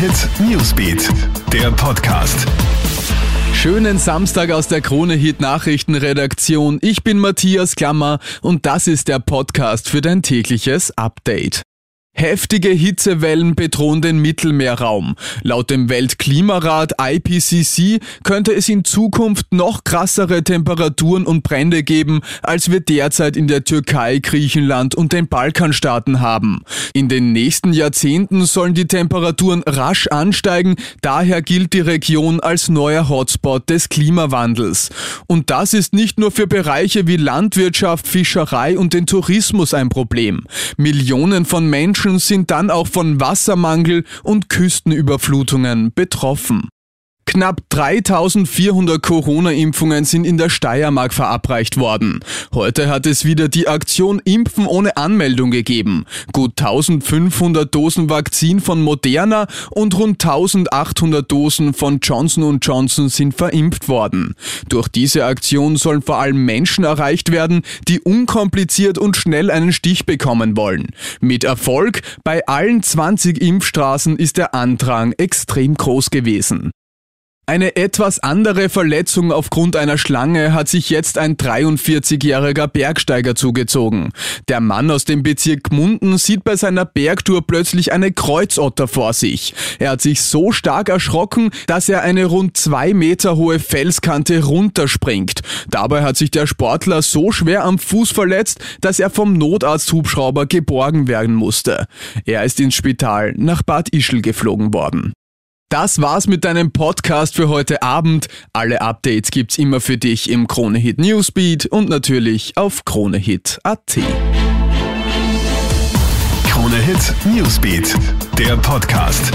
Hit Newsbeat, der Podcast. Schönen Samstag aus der Krone Hit Nachrichtenredaktion. Ich bin Matthias Klammer und das ist der Podcast für dein tägliches Update. Heftige Hitzewellen bedrohen den Mittelmeerraum. Laut dem Weltklimarat IPCC könnte es in Zukunft noch krassere Temperaturen und Brände geben, als wir derzeit in der Türkei, Griechenland und den Balkanstaaten haben. In den nächsten Jahrzehnten sollen die Temperaturen rasch ansteigen, daher gilt die Region als neuer Hotspot des Klimawandels. Und das ist nicht nur für Bereiche wie Landwirtschaft, Fischerei und den Tourismus ein Problem. Millionen von Menschen Menschen sind dann auch von Wassermangel und Küstenüberflutungen betroffen. Knapp 3400 Corona-Impfungen sind in der Steiermark verabreicht worden. Heute hat es wieder die Aktion Impfen ohne Anmeldung gegeben. Gut 1500 Dosen Vakzin von Moderna und rund 1800 Dosen von Johnson Johnson sind verimpft worden. Durch diese Aktion sollen vor allem Menschen erreicht werden, die unkompliziert und schnell einen Stich bekommen wollen. Mit Erfolg, bei allen 20 Impfstraßen ist der Andrang extrem groß gewesen. Eine etwas andere Verletzung aufgrund einer Schlange hat sich jetzt ein 43-jähriger Bergsteiger zugezogen. Der Mann aus dem Bezirk Munden sieht bei seiner Bergtour plötzlich eine Kreuzotter vor sich. Er hat sich so stark erschrocken, dass er eine rund zwei Meter hohe Felskante runterspringt. Dabei hat sich der Sportler so schwer am Fuß verletzt, dass er vom Notarzthubschrauber geborgen werden musste. Er ist ins Spital nach Bad Ischl geflogen worden. Das war's mit deinem Podcast für heute Abend. Alle Updates gibt's immer für dich im Kronehit Newsbeat und natürlich auf kronehit.at. Kronehit Newsbeat, der Podcast.